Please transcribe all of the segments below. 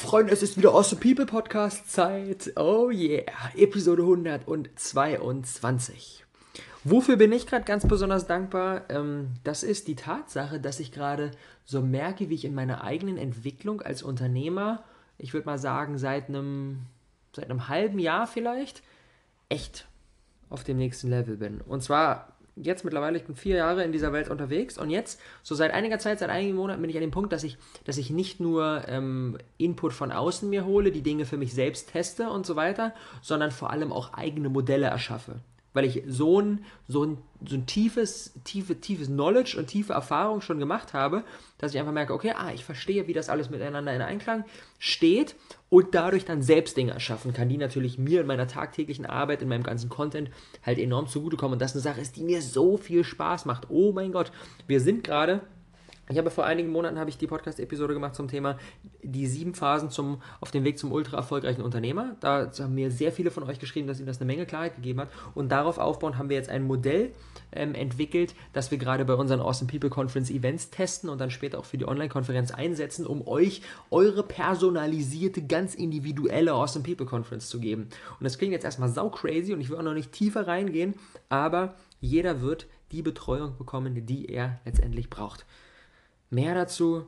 Freunde, es ist wieder Awesome People Podcast Zeit. Oh yeah, Episode 122. Wofür bin ich gerade ganz besonders dankbar? Ähm, das ist die Tatsache, dass ich gerade so merke, wie ich in meiner eigenen Entwicklung als Unternehmer, ich würde mal sagen, seit einem, seit einem halben Jahr vielleicht, echt auf dem nächsten Level bin. Und zwar jetzt mittlerweile, ich bin vier Jahre in dieser Welt unterwegs und jetzt, so seit einiger Zeit, seit einigen Monaten bin ich an dem Punkt, dass ich, dass ich nicht nur ähm, Input von außen mir hole, die Dinge für mich selbst teste und so weiter, sondern vor allem auch eigene Modelle erschaffe weil ich so ein, so ein, so ein tiefes, tiefe, tiefes Knowledge und tiefe Erfahrung schon gemacht habe, dass ich einfach merke, okay, ah, ich verstehe, wie das alles miteinander in Einklang steht und dadurch dann selbst Dinge erschaffen kann, die natürlich mir in meiner tagtäglichen Arbeit, in meinem ganzen Content halt enorm zugutekommen. Und das eine Sache ist, die mir so viel Spaß macht. Oh mein Gott, wir sind gerade ich habe vor einigen Monaten habe ich die Podcast-Episode gemacht zum Thema die sieben Phasen zum, auf dem Weg zum ultra erfolgreichen Unternehmer. Da haben mir sehr viele von euch geschrieben, dass ihnen das eine Menge Klarheit gegeben hat. Und darauf aufbauend haben wir jetzt ein Modell ähm, entwickelt, das wir gerade bei unseren Awesome People Conference Events testen und dann später auch für die Online-Konferenz einsetzen, um euch eure personalisierte, ganz individuelle Awesome People Conference zu geben. Und das klingt jetzt erstmal sau crazy und ich will auch noch nicht tiefer reingehen, aber jeder wird die Betreuung bekommen, die er letztendlich braucht. Mehr dazu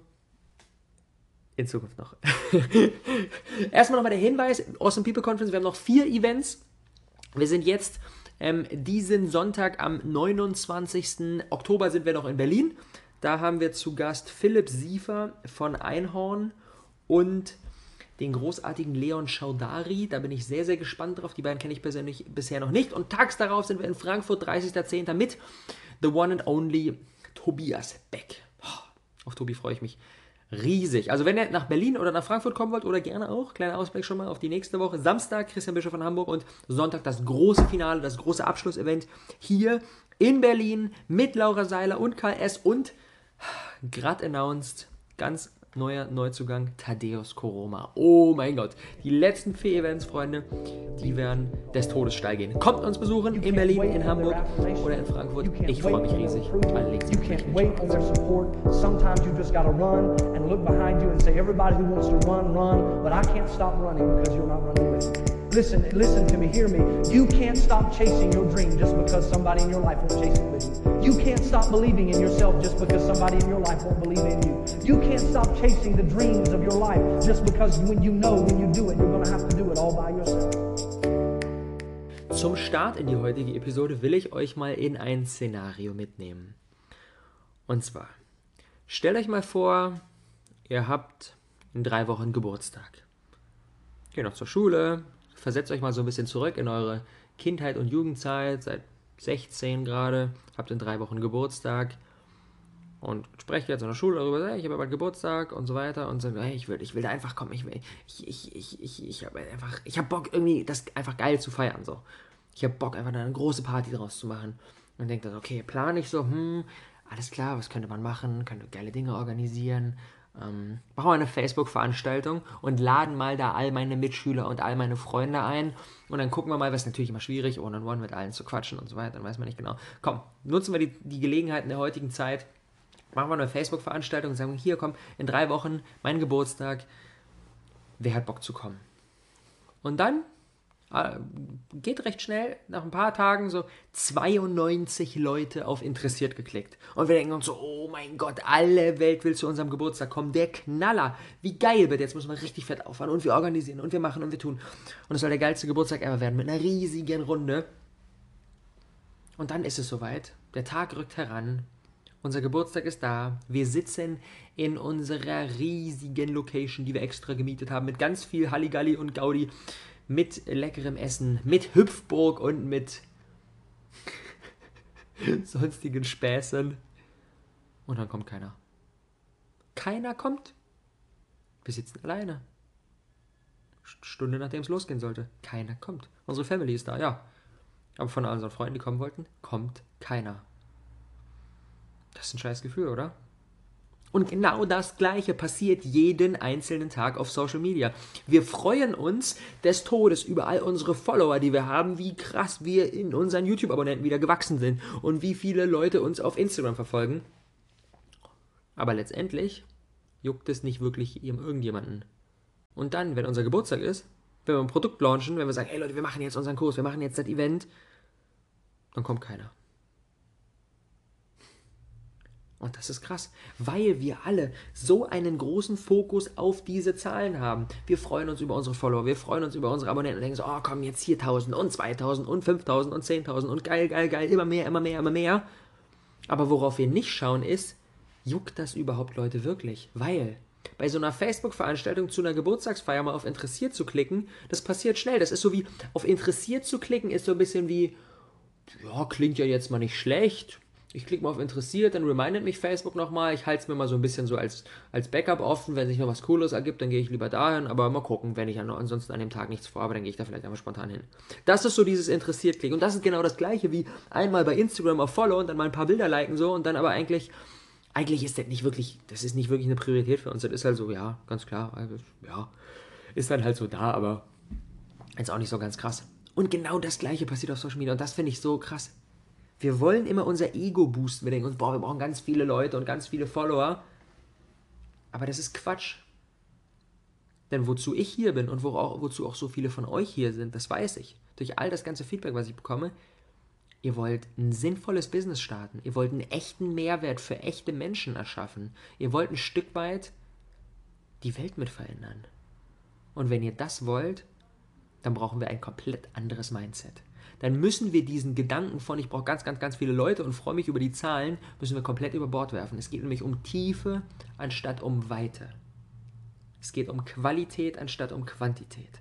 in Zukunft noch. Erstmal nochmal der Hinweis: Awesome People Conference, wir haben noch vier Events. Wir sind jetzt ähm, diesen Sonntag am 29. Oktober sind wir noch in Berlin. Da haben wir zu Gast Philipp Siefer von Einhorn und den großartigen Leon Schaudari. Da bin ich sehr, sehr gespannt drauf. Die beiden kenne ich persönlich bisher noch nicht. Und tags darauf sind wir in Frankfurt, 30.10. mit The One and Only Tobias Beck. Auf Tobi freue ich mich riesig. Also wenn ihr nach Berlin oder nach Frankfurt kommen wollt oder gerne auch, kleiner Ausblick schon mal auf die nächste Woche. Samstag Christian Bischof von Hamburg und Sonntag das große Finale, das große Abschlussevent hier in Berlin mit Laura Seiler und KS und gerade announced, ganz neuer Neuzugang Thaddeus Koroma. Oh mein Gott. Die letzten vier Events, Freunde, die werden des Todes steil gehen. Kommt uns besuchen in Berlin, in Hamburg oder in Frankfurt. Ich freue mich riesig. Alle Links you can't wait on their support. Sometimes you just gotta run and look behind you and say, everybody who wants to run, run. But I can't stop running because you're not running with me. Listen, listen to me, hear me. You can't stop chasing your dream just because somebody in your life won't chase it with you. You can't stop believing in yourself just because somebody in your life won't believe in you. You can't stop chasing the dreams of your life just because when you know when you do it, you're going to have to do it all by yourself. Zum Start in die heutige Episode will ich euch mal in ein Szenario mitnehmen. Und zwar, stellt euch mal vor, ihr habt in drei Wochen Geburtstag. Geht noch zur Schule, versetzt euch mal so ein bisschen zurück in eure Kindheit und Jugendzeit, seit 16 gerade, habt in drei Wochen Geburtstag und sprecht jetzt in der Schule darüber, hey, ich habe bald Geburtstag und so weiter und so, hey, ich will, ich will da einfach kommen, ich will, ich, ich, ich, ich, ich habe einfach, ich habe Bock irgendwie das einfach geil zu feiern, so. Ich habe Bock einfach eine große Party draus zu machen und denkt dann, okay, plane ich so, hm, alles klar, was könnte man machen, könnte geile Dinge organisieren, ähm, machen wir eine Facebook-Veranstaltung und laden mal da all meine Mitschüler und all meine Freunde ein. Und dann gucken wir mal, was natürlich immer schwierig, one-on-one mit allen zu quatschen und so weiter. Dann weiß man nicht genau. Komm, nutzen wir die, die Gelegenheiten der heutigen Zeit. Machen wir eine Facebook-Veranstaltung und sagen, hier komm, in drei Wochen mein Geburtstag. Wer hat Bock zu kommen? Und dann äh, geht recht schnell, nach ein paar Tagen so 92 Leute auf interessiert geklickt. Und wir denken uns so, oh mein Gott, alle Welt will zu unserem Geburtstag kommen. Der Knaller. Wie geil wird, jetzt müssen wir richtig fett auffahren und wir organisieren und wir machen und wir tun. Und es soll der geilste Geburtstag ever werden mit einer riesigen Runde. Und dann ist es soweit. Der Tag rückt heran. Unser Geburtstag ist da. Wir sitzen in unserer riesigen Location, die wir extra gemietet haben, mit ganz viel Halligalli und Gaudi mit leckerem Essen, mit Hüpfburg und mit sonstigen Späßen. Und dann kommt keiner. Keiner kommt. Wir sitzen alleine. Stunde nachdem es losgehen sollte. Keiner kommt. Unsere Family ist da, ja. Aber von unseren Freunden, die kommen wollten, kommt keiner. Das ist ein scheiß Gefühl, oder? Und genau das Gleiche passiert jeden einzelnen Tag auf Social Media. Wir freuen uns des Todes über all unsere Follower, die wir haben, wie krass wir in unseren YouTube-Abonnenten wieder gewachsen sind und wie viele Leute uns auf Instagram verfolgen. Aber letztendlich juckt es nicht wirklich irgendjemanden. Und dann, wenn unser Geburtstag ist, wenn wir ein Produkt launchen, wenn wir sagen, hey Leute, wir machen jetzt unseren Kurs, wir machen jetzt das Event, dann kommt keiner. Und das ist krass, weil wir alle so einen großen Fokus auf diese Zahlen haben. Wir freuen uns über unsere Follower, wir freuen uns über unsere Abonnenten und denken so, oh komm, jetzt hier 1000 und 2000 und 5000 und 10.000 und geil, geil, geil, immer mehr, immer mehr, immer mehr. Aber worauf wir nicht schauen ist, juckt das überhaupt Leute wirklich? Weil bei so einer Facebook-Veranstaltung zu einer Geburtstagsfeier mal auf interessiert zu klicken, das passiert schnell. Das ist so wie, auf interessiert zu klicken ist so ein bisschen wie, ja, klingt ja jetzt mal nicht schlecht ich klicke mal auf interessiert, dann remindet mich Facebook nochmal. Ich halte es mir mal so ein bisschen so als, als Backup offen. Wenn sich noch was Cooles ergibt, dann gehe ich lieber dahin. Aber mal gucken, wenn ich ansonsten an dem Tag nichts vorhabe, dann gehe ich da vielleicht einfach spontan hin. Das ist so dieses interessiert klicken. Und das ist genau das gleiche wie einmal bei Instagram auf Follow und dann mal ein paar Bilder liken so und dann aber eigentlich, eigentlich ist das nicht wirklich, das ist nicht wirklich eine Priorität für uns. Das ist halt so, ja, ganz klar. Also, ja, ist dann halt so da, aber ist auch nicht so ganz krass. Und genau das gleiche passiert auf Social Media und das finde ich so krass. Wir wollen immer unser Ego boosten. Wir denken uns, boah, wir brauchen ganz viele Leute und ganz viele Follower. Aber das ist Quatsch. Denn wozu ich hier bin und wo auch, wozu auch so viele von euch hier sind, das weiß ich. Durch all das ganze Feedback, was ich bekomme, ihr wollt ein sinnvolles Business starten. Ihr wollt einen echten Mehrwert für echte Menschen erschaffen. Ihr wollt ein Stück weit die Welt mit verändern. Und wenn ihr das wollt, dann brauchen wir ein komplett anderes Mindset dann müssen wir diesen Gedanken von, ich brauche ganz, ganz, ganz viele Leute und freue mich über die Zahlen, müssen wir komplett über Bord werfen. Es geht nämlich um Tiefe anstatt um Weite. Es geht um Qualität anstatt um Quantität.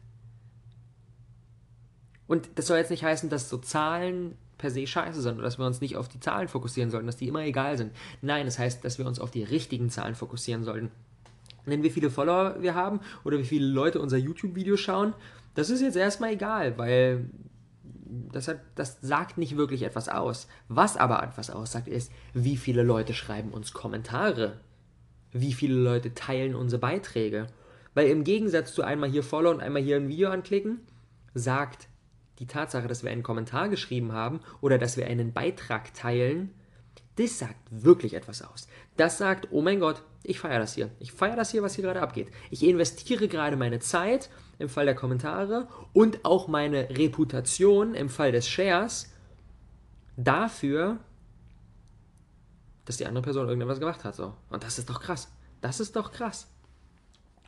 Und das soll jetzt nicht heißen, dass so Zahlen per se scheiße sind oder dass wir uns nicht auf die Zahlen fokussieren sollten, dass die immer egal sind. Nein, das heißt, dass wir uns auf die richtigen Zahlen fokussieren sollten. Denn wie viele Follower wir haben oder wie viele Leute unser YouTube-Video schauen, das ist jetzt erstmal egal, weil das, hat, das sagt nicht wirklich etwas aus. Was aber etwas aussagt, ist, wie viele Leute schreiben uns Kommentare. Wie viele Leute teilen unsere Beiträge. Weil im Gegensatz zu einmal hier follow und einmal hier ein Video anklicken, sagt die Tatsache, dass wir einen Kommentar geschrieben haben oder dass wir einen Beitrag teilen, das sagt wirklich etwas aus. Das sagt, oh mein Gott, ich feiere das hier. Ich feiere das hier, was hier gerade abgeht. Ich investiere gerade meine Zeit im Fall der Kommentare und auch meine Reputation im Fall des Shares dafür, dass die andere Person irgendetwas gemacht hat. So. Und das ist doch krass. Das ist doch krass.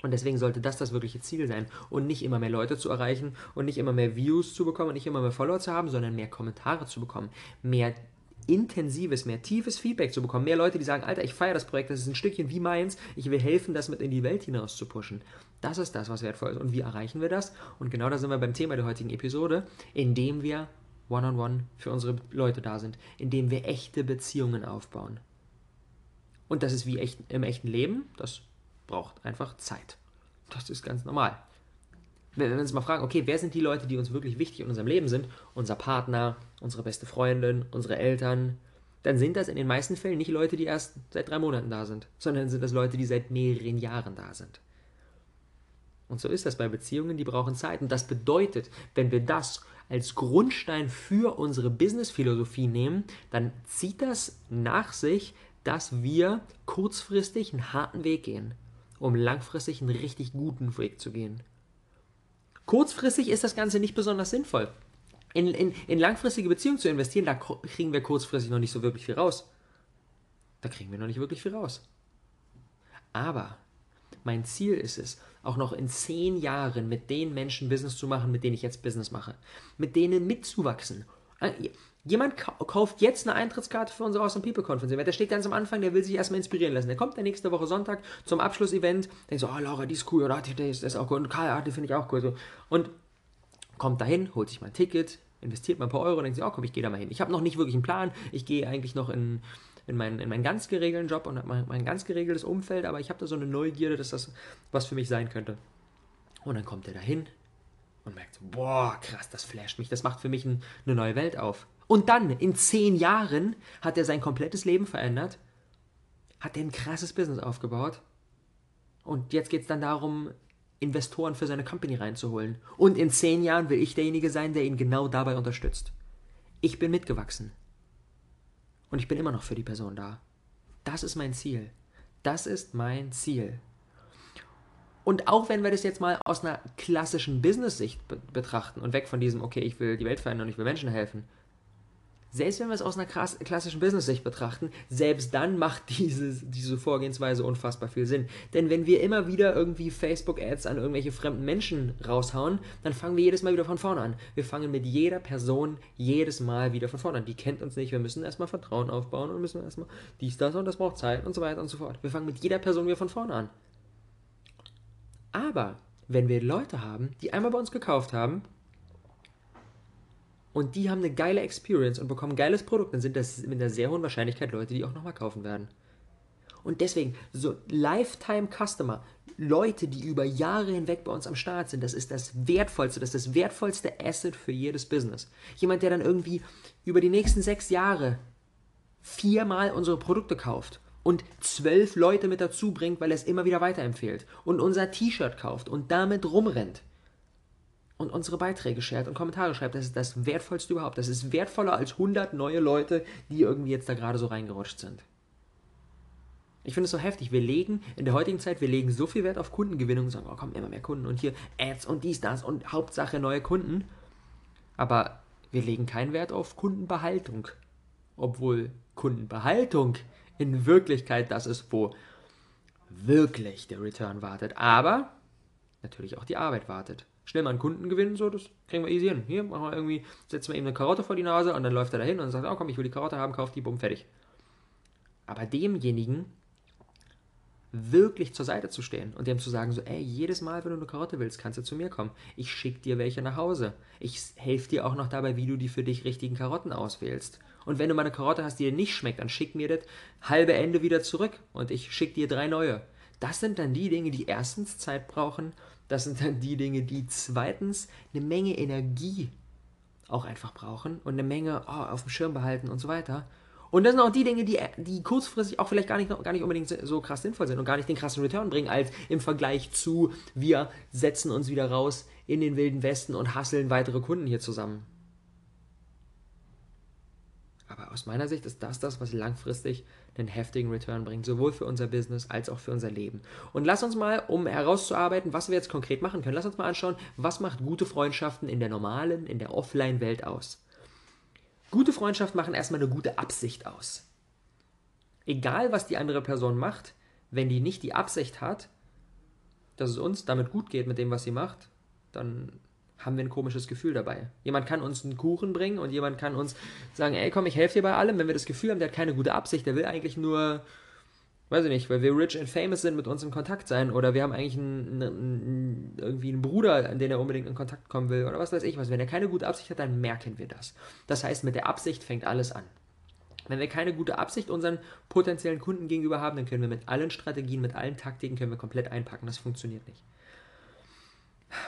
Und deswegen sollte das das wirkliche Ziel sein. Und nicht immer mehr Leute zu erreichen und nicht immer mehr Views zu bekommen und nicht immer mehr Follower zu haben, sondern mehr Kommentare zu bekommen. Mehr intensives, mehr tiefes Feedback zu bekommen. Mehr Leute, die sagen, Alter, ich feiere das Projekt, das ist ein Stückchen wie meins, ich will helfen, das mit in die Welt hinaus zu pushen. Das ist das, was wertvoll ist. Und wie erreichen wir das? Und genau da sind wir beim Thema der heutigen Episode, indem wir one-on-one -on -one für unsere Leute da sind, indem wir echte Beziehungen aufbauen. Und das ist wie echt, im echten Leben, das braucht einfach Zeit. Das ist ganz normal wenn wir uns mal fragen, okay, wer sind die Leute, die uns wirklich wichtig in unserem Leben sind? Unser Partner, unsere beste Freundin, unsere Eltern. Dann sind das in den meisten Fällen nicht Leute, die erst seit drei Monaten da sind, sondern sind das Leute, die seit mehreren Jahren da sind. Und so ist das bei Beziehungen, die brauchen Zeit. Und das bedeutet, wenn wir das als Grundstein für unsere Business-Philosophie nehmen, dann zieht das nach sich, dass wir kurzfristig einen harten Weg gehen, um langfristig einen richtig guten Weg zu gehen. Kurzfristig ist das Ganze nicht besonders sinnvoll. In, in, in langfristige Beziehungen zu investieren, da kriegen wir kurzfristig noch nicht so wirklich viel raus. Da kriegen wir noch nicht wirklich viel raus. Aber mein Ziel ist es, auch noch in zehn Jahren mit den Menschen Business zu machen, mit denen ich jetzt Business mache. Mit denen mitzuwachsen. Jemand kauft jetzt eine Eintrittskarte für unsere Awesome People Conference. Der steht ganz am Anfang, der will sich erstmal inspirieren lassen. Der kommt der nächste Woche Sonntag zum Abschlussevent, denkt so, oh Laura, die ist cool, oder die ist, auch cool, und Karl, ah, die finde ich auch cool. So. Und kommt dahin, holt sich mal ein Ticket, investiert mal ein paar Euro, denkt sich, oh komm, ich gehe da mal hin. Ich habe noch nicht wirklich einen Plan, ich gehe eigentlich noch in, in, meinen, in meinen ganz geregelten Job und mein, mein ganz geregeltes Umfeld, aber ich habe da so eine Neugierde, dass das was für mich sein könnte. Und dann kommt er dahin und merkt so, boah, krass, das flasht mich, das macht für mich ein, eine neue Welt auf. Und dann, in zehn Jahren, hat er sein komplettes Leben verändert, hat er ein krasses Business aufgebaut. Und jetzt geht es dann darum, Investoren für seine Company reinzuholen. Und in zehn Jahren will ich derjenige sein, der ihn genau dabei unterstützt. Ich bin mitgewachsen. Und ich bin immer noch für die Person da. Das ist mein Ziel. Das ist mein Ziel. Und auch wenn wir das jetzt mal aus einer klassischen Business-Sicht be betrachten und weg von diesem, okay, ich will die Welt verändern und ich will Menschen helfen, selbst wenn wir es aus einer klassischen Business-Sicht betrachten, selbst dann macht diese, diese Vorgehensweise unfassbar viel Sinn. Denn wenn wir immer wieder irgendwie Facebook-Ads an irgendwelche fremden Menschen raushauen, dann fangen wir jedes Mal wieder von vorne an. Wir fangen mit jeder Person jedes Mal wieder von vorne an. Die kennt uns nicht, wir müssen erstmal Vertrauen aufbauen und müssen erstmal dies, das und das braucht Zeit und so weiter und so fort. Wir fangen mit jeder Person wieder von vorne an. Aber wenn wir Leute haben, die einmal bei uns gekauft haben, und die haben eine geile Experience und bekommen ein geiles Produkt, dann sind das mit einer sehr hohen Wahrscheinlichkeit Leute, die auch nochmal kaufen werden. Und deswegen, so Lifetime Customer, Leute, die über Jahre hinweg bei uns am Start sind, das ist das wertvollste, das ist das wertvollste Asset für jedes Business. Jemand, der dann irgendwie über die nächsten sechs Jahre viermal unsere Produkte kauft und zwölf Leute mit dazu bringt, weil er es immer wieder weiterempfiehlt und unser T-Shirt kauft und damit rumrennt und unsere Beiträge shared und Kommentare schreibt. Das ist das Wertvollste überhaupt. Das ist wertvoller als 100 neue Leute, die irgendwie jetzt da gerade so reingerutscht sind. Ich finde es so heftig. Wir legen in der heutigen Zeit, wir legen so viel Wert auf Kundengewinnung und sagen, oh komm, immer mehr Kunden und hier Ads und dies, das und Hauptsache neue Kunden. Aber wir legen keinen Wert auf Kundenbehaltung. Obwohl Kundenbehaltung in Wirklichkeit das ist, wo wirklich der Return wartet. Aber natürlich auch die Arbeit wartet schnell mal einen Kunden gewinnen, so, das kriegen wir easy hin. Hier machen wir irgendwie, setzen wir ihm eine Karotte vor die Nase und dann läuft er dahin und sagt, oh komm, ich will die Karotte haben, kauf die, bumm, fertig. Aber demjenigen wirklich zur Seite zu stehen und dem zu sagen, so, ey, jedes Mal, wenn du eine Karotte willst, kannst du zu mir kommen. Ich schicke dir welche nach Hause. Ich helfe dir auch noch dabei, wie du die für dich richtigen Karotten auswählst. Und wenn du mal eine Karotte hast, die dir nicht schmeckt, dann schick mir das halbe Ende wieder zurück und ich schicke dir drei neue. Das sind dann die Dinge, die erstens Zeit brauchen das sind dann die Dinge, die zweitens eine Menge Energie auch einfach brauchen und eine Menge oh, auf dem Schirm behalten und so weiter. Und das sind auch die Dinge, die, die kurzfristig auch vielleicht gar nicht, gar nicht unbedingt so krass sinnvoll sind und gar nicht den krassen Return bringen, als im Vergleich zu, wir setzen uns wieder raus in den wilden Westen und hasseln weitere Kunden hier zusammen. Aber aus meiner Sicht ist das das, was langfristig einen heftigen Return bringt, sowohl für unser Business als auch für unser Leben. Und lass uns mal, um herauszuarbeiten, was wir jetzt konkret machen können, lass uns mal anschauen, was macht gute Freundschaften in der normalen, in der Offline-Welt aus. Gute Freundschaften machen erstmal eine gute Absicht aus. Egal, was die andere Person macht, wenn die nicht die Absicht hat, dass es uns damit gut geht mit dem, was sie macht, dann haben wir ein komisches Gefühl dabei. Jemand kann uns einen Kuchen bringen und jemand kann uns sagen, ey komm, ich helfe dir bei allem. Wenn wir das Gefühl haben, der hat keine gute Absicht, der will eigentlich nur, weiß ich nicht, weil wir rich and famous sind, mit uns in Kontakt sein oder wir haben eigentlich einen, einen, irgendwie einen Bruder, an den er unbedingt in Kontakt kommen will oder was weiß ich was. Wenn er keine gute Absicht hat, dann merken wir das. Das heißt, mit der Absicht fängt alles an. Wenn wir keine gute Absicht unseren potenziellen Kunden gegenüber haben, dann können wir mit allen Strategien, mit allen Taktiken können wir komplett einpacken. Das funktioniert nicht.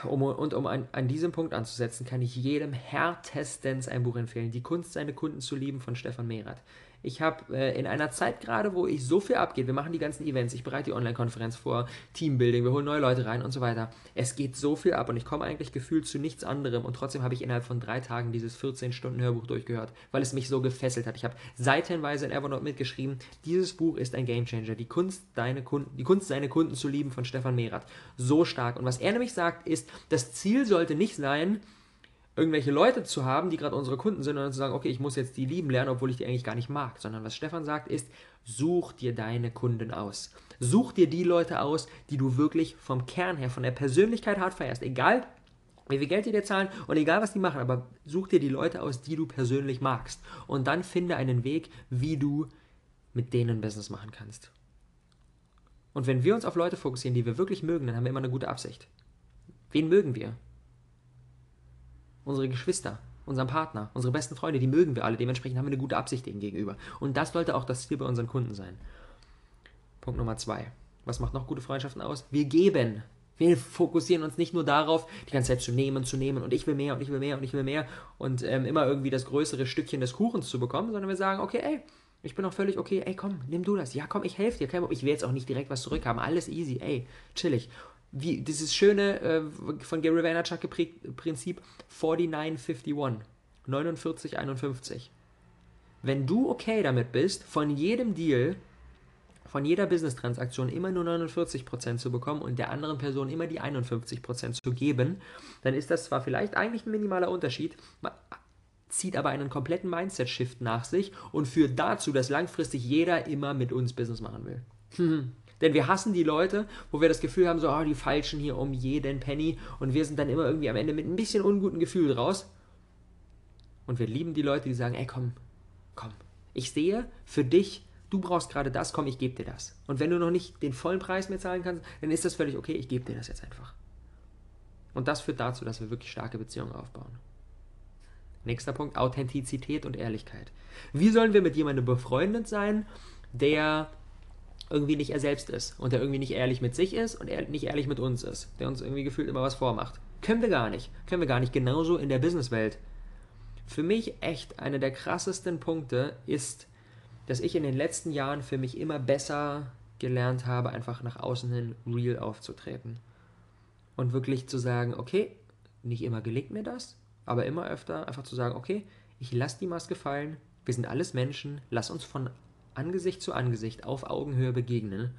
Um, und um an, an, diesem Punkt anzusetzen, kann ich jedem härtestens ein Buch empfehlen. Die Kunst, seine Kunden zu lieben von Stefan Mehrath. Ich habe äh, in einer Zeit gerade, wo ich so viel abgeht, wir machen die ganzen Events, ich bereite die Online-Konferenz vor, Teambuilding, wir holen neue Leute rein und so weiter. Es geht so viel ab und ich komme eigentlich gefühlt zu nichts anderem und trotzdem habe ich innerhalb von drei Tagen dieses 14-Stunden-Hörbuch durchgehört, weil es mich so gefesselt hat. Ich habe seitenweise in Evernote mitgeschrieben, dieses Buch ist ein Gamechanger. Die Kunst, deine Kunden, die Kunst, seine Kunden zu lieben von Stefan Mehrath. So stark. Und was er nämlich sagt, ist, das Ziel sollte nicht sein, irgendwelche Leute zu haben, die gerade unsere Kunden sind und dann zu sagen, okay, ich muss jetzt die lieben lernen, obwohl ich die eigentlich gar nicht mag, sondern was Stefan sagt ist, such dir deine Kunden aus. Such dir die Leute aus, die du wirklich vom Kern her, von der Persönlichkeit hart feierst, egal wie viel Geld die dir zahlen und egal was die machen, aber such dir die Leute aus, die du persönlich magst und dann finde einen Weg, wie du mit denen Business machen kannst. Und wenn wir uns auf Leute fokussieren, die wir wirklich mögen, dann haben wir immer eine gute Absicht. Wen mögen wir? Unsere Geschwister, unseren Partner, unsere besten Freunde, die mögen wir alle. Dementsprechend haben wir eine gute Absicht denen gegenüber. Und das sollte auch das Ziel bei unseren Kunden sein. Punkt Nummer zwei. Was macht noch gute Freundschaften aus? Wir geben. Wir fokussieren uns nicht nur darauf, die ganze Zeit zu nehmen, zu nehmen und ich will mehr und ich will mehr und ich will mehr und ähm, immer irgendwie das größere Stückchen des Kuchens zu bekommen, sondern wir sagen, okay, ey, ich bin auch völlig okay, ey, komm, nimm du das. Ja, komm, ich helfe dir. Ich will jetzt auch nicht direkt was zurückhaben. Alles easy, ey, chillig wie dieses schöne äh, von Gary Vaynerchuk geprägt Prinzip 4951, 4951. Wenn du okay damit bist, von jedem Deal von jeder Business-Transaktion immer nur 49% zu bekommen und der anderen Person immer die 51% zu geben, dann ist das zwar vielleicht eigentlich ein minimaler Unterschied, zieht aber einen kompletten Mindset-Shift nach sich und führt dazu, dass langfristig jeder immer mit uns Business machen will. Denn wir hassen die Leute, wo wir das Gefühl haben, so, oh, die falschen hier um jeden Penny und wir sind dann immer irgendwie am Ende mit ein bisschen unguten Gefühl raus. Und wir lieben die Leute, die sagen, ey, komm, komm, ich sehe für dich, du brauchst gerade das, komm, ich gebe dir das. Und wenn du noch nicht den vollen Preis mehr zahlen kannst, dann ist das völlig okay, ich gebe dir das jetzt einfach. Und das führt dazu, dass wir wirklich starke Beziehungen aufbauen. Nächster Punkt, Authentizität und Ehrlichkeit. Wie sollen wir mit jemandem befreundet sein, der irgendwie nicht er selbst ist und der irgendwie nicht ehrlich mit sich ist und er nicht ehrlich mit uns ist, der uns irgendwie gefühlt immer was vormacht. Können wir gar nicht. Können wir gar nicht. Genauso in der Businesswelt. Für mich echt einer der krassesten Punkte ist, dass ich in den letzten Jahren für mich immer besser gelernt habe, einfach nach außen hin real aufzutreten. Und wirklich zu sagen, okay, nicht immer gelingt mir das, aber immer öfter einfach zu sagen, okay, ich lasse die Maske fallen, wir sind alles Menschen, lass uns von Angesicht zu Angesicht auf Augenhöhe begegnen.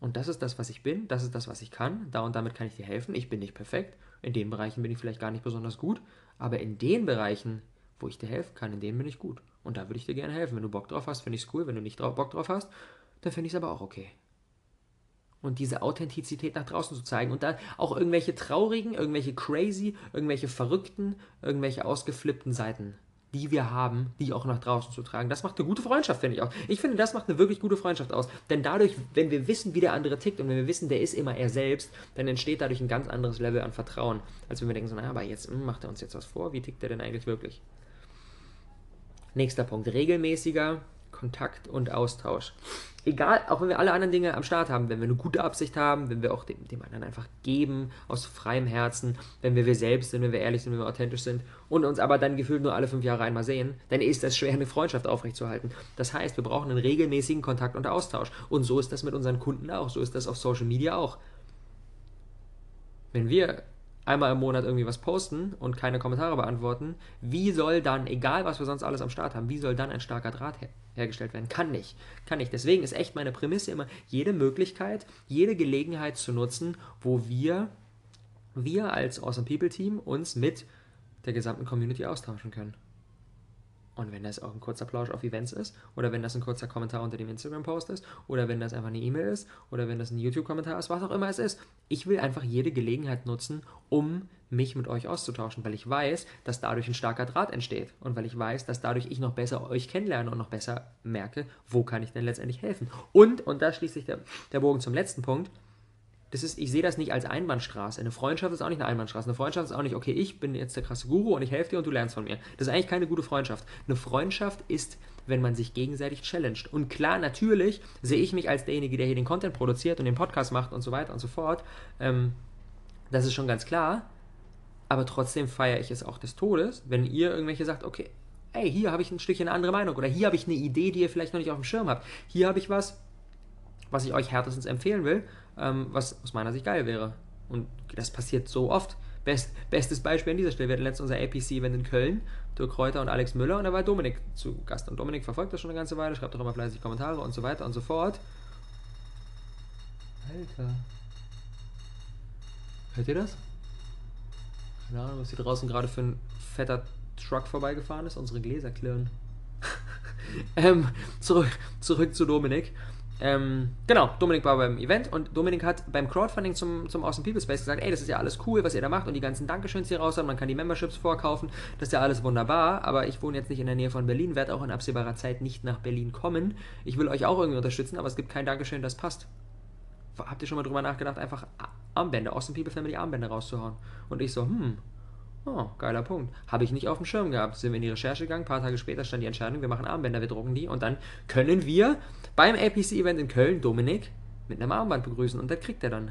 Und das ist das, was ich bin, das ist das, was ich kann, da und damit kann ich dir helfen. Ich bin nicht perfekt, in den Bereichen bin ich vielleicht gar nicht besonders gut, aber in den Bereichen, wo ich dir helfen kann, in denen bin ich gut. Und da würde ich dir gerne helfen. Wenn du Bock drauf hast, finde ich es cool. Wenn du nicht drauf, Bock drauf hast, dann finde ich es aber auch okay. Und diese Authentizität nach draußen zu zeigen und dann auch irgendwelche traurigen, irgendwelche crazy, irgendwelche verrückten, irgendwelche ausgeflippten Seiten die wir haben, die auch nach draußen zu tragen. Das macht eine gute Freundschaft, finde ich auch. Ich finde, das macht eine wirklich gute Freundschaft aus. Denn dadurch, wenn wir wissen, wie der andere tickt und wenn wir wissen, der ist immer er selbst, dann entsteht dadurch ein ganz anderes Level an Vertrauen, als wenn wir denken, so, naja, aber jetzt mh, hm, macht er uns jetzt was vor, wie tickt er denn eigentlich wirklich? Nächster Punkt, regelmäßiger Kontakt und Austausch. Egal, auch wenn wir alle anderen Dinge am Start haben, wenn wir eine gute Absicht haben, wenn wir auch dem, dem anderen einfach geben, aus freiem Herzen, wenn wir wir selbst sind, wenn wir ehrlich sind, wenn wir authentisch sind und uns aber dann gefühlt nur alle fünf Jahre einmal sehen, dann ist das schwer, eine Freundschaft aufrechtzuerhalten. Das heißt, wir brauchen einen regelmäßigen Kontakt und Austausch. Und so ist das mit unseren Kunden auch, so ist das auf Social Media auch. Wenn wir einmal im Monat irgendwie was posten und keine Kommentare beantworten, wie soll dann, egal was wir sonst alles am Start haben, wie soll dann ein starker Draht her hergestellt werden? Kann nicht. Kann nicht. Deswegen ist echt meine Prämisse immer, jede Möglichkeit, jede Gelegenheit zu nutzen, wo wir, wir als Awesome People Team uns mit der gesamten Community austauschen können. Und wenn das auch ein kurzer Plausch auf Events ist, oder wenn das ein kurzer Kommentar unter dem Instagram-Post ist, oder wenn das einfach eine E-Mail ist, oder wenn das ein YouTube-Kommentar ist, was auch immer es ist. Ich will einfach jede Gelegenheit nutzen, um mich mit euch auszutauschen, weil ich weiß, dass dadurch ein starker Draht entsteht und weil ich weiß, dass dadurch ich noch besser euch kennenlerne und noch besser merke, wo kann ich denn letztendlich helfen. Und, und da schließt sich der, der Bogen zum letzten Punkt, das ist, ich sehe das nicht als Einbahnstraße. Eine Freundschaft ist auch nicht eine Einbahnstraße. Eine Freundschaft ist auch nicht, okay, ich bin jetzt der krasse Guru und ich helfe dir und du lernst von mir. Das ist eigentlich keine gute Freundschaft. Eine Freundschaft ist, wenn man sich gegenseitig challenged. Und klar, natürlich sehe ich mich als derjenige, der hier den Content produziert und den Podcast macht und so weiter und so fort. Ähm, das ist schon ganz klar. Aber trotzdem feiere ich es auch des Todes, wenn ihr irgendwelche sagt, okay, ey, hier habe ich ein Stückchen eine andere Meinung oder hier habe ich eine Idee, die ihr vielleicht noch nicht auf dem Schirm habt. Hier habe ich was, was ich euch härtestens empfehlen will, ähm, was aus meiner Sicht geil wäre. Und das passiert so oft. Best, bestes Beispiel an dieser Stelle. Wir hatten letztens unser APC-Event in Köln, Dirk Reuter und Alex Müller und da war Dominik zu Gast. Und Dominik verfolgt das schon eine ganze Weile, schreibt auch immer fleißig Kommentare und so weiter und so fort. Alter. Hört ihr das? Keine Ahnung, was hier draußen gerade für ein fetter Truck vorbeigefahren ist. Unsere Gläser klirren. ähm, zurück, zurück zu Dominik. Ähm, genau, Dominik war beim Event und Dominik hat beim Crowdfunding zum, zum Awesome People Space gesagt, ey, das ist ja alles cool, was ihr da macht und die ganzen Dankeschöns hier raus haben, man kann die Memberships vorkaufen, das ist ja alles wunderbar, aber ich wohne jetzt nicht in der Nähe von Berlin, werde auch in absehbarer Zeit nicht nach Berlin kommen. Ich will euch auch irgendwie unterstützen, aber es gibt kein Dankeschön, das passt. Habt ihr schon mal drüber nachgedacht, einfach Armbänder, Awesome People Family Armbänder rauszuhauen? Und ich so, hm, Oh, geiler Punkt. Habe ich nicht auf dem Schirm gehabt. Sind wir in die Recherche gegangen, ein paar Tage später stand die Entscheidung, wir machen Armbänder, wir drucken die und dann können wir beim APC-Event in Köln Dominik mit einem Armband begrüßen und das kriegt er dann.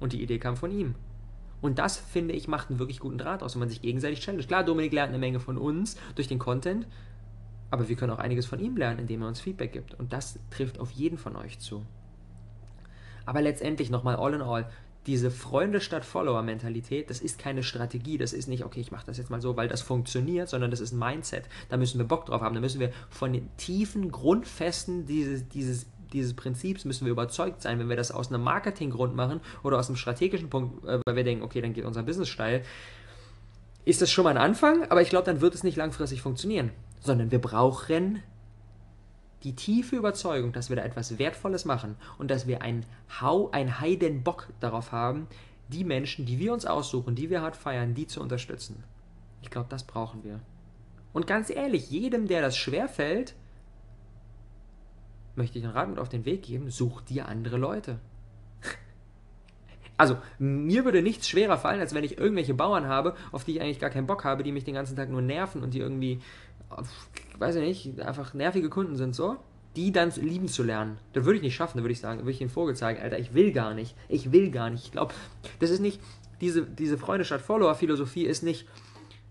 und die Idee kam von ihm. Und das, finde ich, macht einen wirklich guten Draht aus, wenn man sich gegenseitig challenge. Klar, Dominik lernt eine Menge von uns durch den Content, aber wir können auch einiges von ihm lernen, indem er uns Feedback gibt. Und das trifft auf jeden von euch zu. Aber letztendlich nochmal all in all, diese Freunde statt Follower-Mentalität, das ist keine Strategie, das ist nicht, okay, ich mache das jetzt mal so, weil das funktioniert, sondern das ist ein Mindset. Da müssen wir Bock drauf haben, da müssen wir von den tiefen Grundfesten dieses, dieses, dieses Prinzips müssen wir überzeugt sein, wenn wir das aus einem Marketinggrund machen oder aus einem strategischen Punkt, äh, weil wir denken, okay, dann geht unser Business steil, ist das schon mal ein Anfang, aber ich glaube, dann wird es nicht langfristig funktionieren, sondern wir brauchen die tiefe Überzeugung, dass wir da etwas Wertvolles machen und dass wir einen Hau, ein Heidenbock darauf haben, die Menschen, die wir uns aussuchen, die wir hart feiern, die zu unterstützen. Ich glaube, das brauchen wir. Und ganz ehrlich, jedem, der das schwerfällt, möchte ich einen Rat mit auf den Weg geben, such dir andere Leute. Also, mir würde nichts schwerer fallen, als wenn ich irgendwelche Bauern habe, auf die ich eigentlich gar keinen Bock habe, die mich den ganzen Tag nur nerven und die irgendwie weiß ich nicht, einfach nervige Kunden sind so, die dann lieben zu lernen. Das würde ich nicht schaffen, da würde ich sagen, würde ich den Vogel zeigen, Alter, ich will gar nicht. Ich will gar nicht. Ich glaube, das ist nicht, diese, diese Freunde statt Follower-Philosophie ist nicht,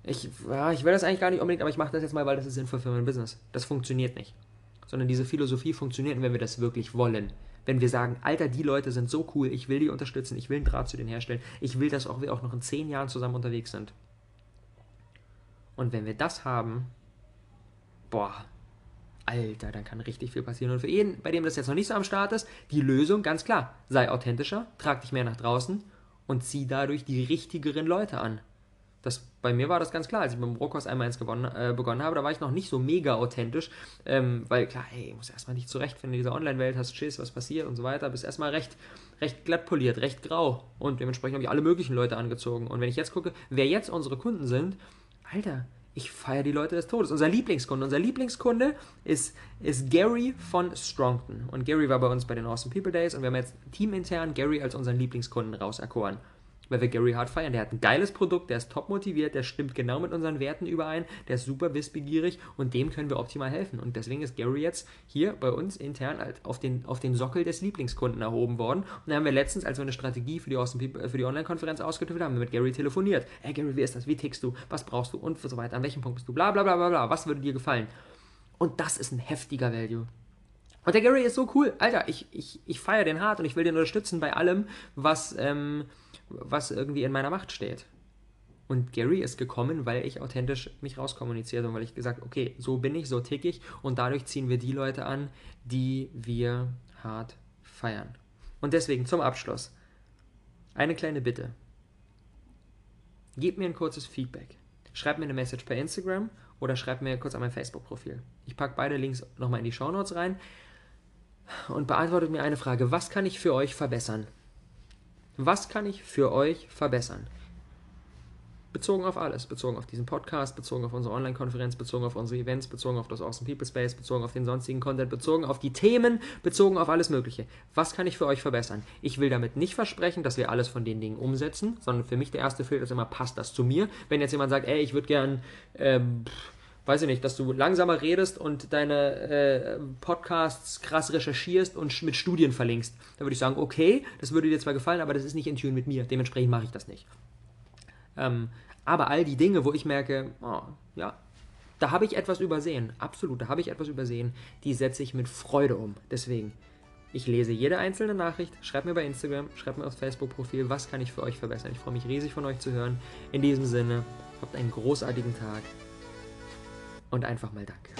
ich, ja, ich will das eigentlich gar nicht unbedingt, aber ich mache das jetzt mal, weil das ist sinnvoll für mein Business. Das funktioniert nicht. Sondern diese Philosophie funktioniert, wenn wir das wirklich wollen. Wenn wir sagen, Alter, die Leute sind so cool, ich will die unterstützen, ich will einen Draht zu denen herstellen, ich will, dass auch wir auch noch in zehn Jahren zusammen unterwegs sind. Und wenn wir das haben, boah, Alter, dann kann richtig viel passieren. Und für jeden, bei dem das jetzt noch nicht so am Start ist, die Lösung ganz klar. Sei authentischer, trag dich mehr nach draußen und zieh dadurch die richtigeren Leute an. Das, bei mir war das ganz klar, als ich mit dem Rockhaus einmal eins gewonnen, äh, begonnen habe, da war ich noch nicht so mega authentisch, ähm, weil klar, hey, ich muss erstmal nicht zurechtfinden in dieser Online-Welt, hast Schiss, was passiert und so weiter, bist erstmal recht, recht glatt poliert, recht grau und dementsprechend habe ich alle möglichen Leute angezogen. Und wenn ich jetzt gucke, wer jetzt unsere Kunden sind, Alter, ich feiere die Leute des Todes. Unser Lieblingskunde. Unser Lieblingskunde ist, ist Gary von Strongton. Und Gary war bei uns bei den Awesome People Days und wir haben jetzt teamintern Gary als unseren Lieblingskunden rauserkoren weil wir Gary Hart feiern. Der hat ein geiles Produkt, der ist top motiviert, der stimmt genau mit unseren Werten überein, der ist super wissbegierig und dem können wir optimal helfen. Und deswegen ist Gary jetzt hier bei uns intern halt auf den, auf den Sockel des Lieblingskunden erhoben worden. Und dann haben wir letztens, als wir eine Strategie für die, die Online-Konferenz ausgetüftelt haben, wir mit Gary telefoniert. Hey Gary, wie ist das? Wie tickst du? Was brauchst du? Und so weiter. An welchem Punkt bist du? Bla bla bla bla bla. Was würde dir gefallen? Und das ist ein heftiger Value. Und der Gary ist so cool. Alter, ich, ich, ich feiere den hart und ich will den unterstützen bei allem, was, ähm, was irgendwie in meiner Macht steht. Und Gary ist gekommen, weil ich authentisch mich rauskommuniziert und weil ich gesagt, okay, so bin ich, so tick ich und dadurch ziehen wir die Leute an, die wir hart feiern. Und deswegen zum Abschluss eine kleine Bitte. Gebt mir ein kurzes Feedback. Schreibt mir eine Message per Instagram oder schreibt mir kurz an mein Facebook-Profil. Ich packe beide Links nochmal in die Show Notes rein und beantwortet mir eine Frage. Was kann ich für euch verbessern? Was kann ich für euch verbessern? Bezogen auf alles, bezogen auf diesen Podcast, bezogen auf unsere Online-Konferenz, bezogen auf unsere Events, bezogen auf das Awesome People Space, bezogen auf den sonstigen Content, bezogen auf die Themen, bezogen auf alles Mögliche. Was kann ich für euch verbessern? Ich will damit nicht versprechen, dass wir alles von den Dingen umsetzen, sondern für mich der erste Filter ist immer, passt das zu mir? Wenn jetzt jemand sagt, ey, ich würde gern, ähm, weiß ich nicht, dass du langsamer redest und deine äh, Podcasts krass recherchierst und mit Studien verlinkst. Da würde ich sagen, okay, das würde dir zwar gefallen, aber das ist nicht in Tune mit mir. Dementsprechend mache ich das nicht. Ähm, aber all die Dinge, wo ich merke, oh, ja, da habe ich etwas übersehen. Absolut, da habe ich etwas übersehen. Die setze ich mit Freude um. Deswegen, ich lese jede einzelne Nachricht. Schreibt mir bei Instagram, schreibt mir aufs Facebook-Profil, was kann ich für euch verbessern. Ich freue mich riesig von euch zu hören. In diesem Sinne, habt einen großartigen Tag und einfach mal Danke.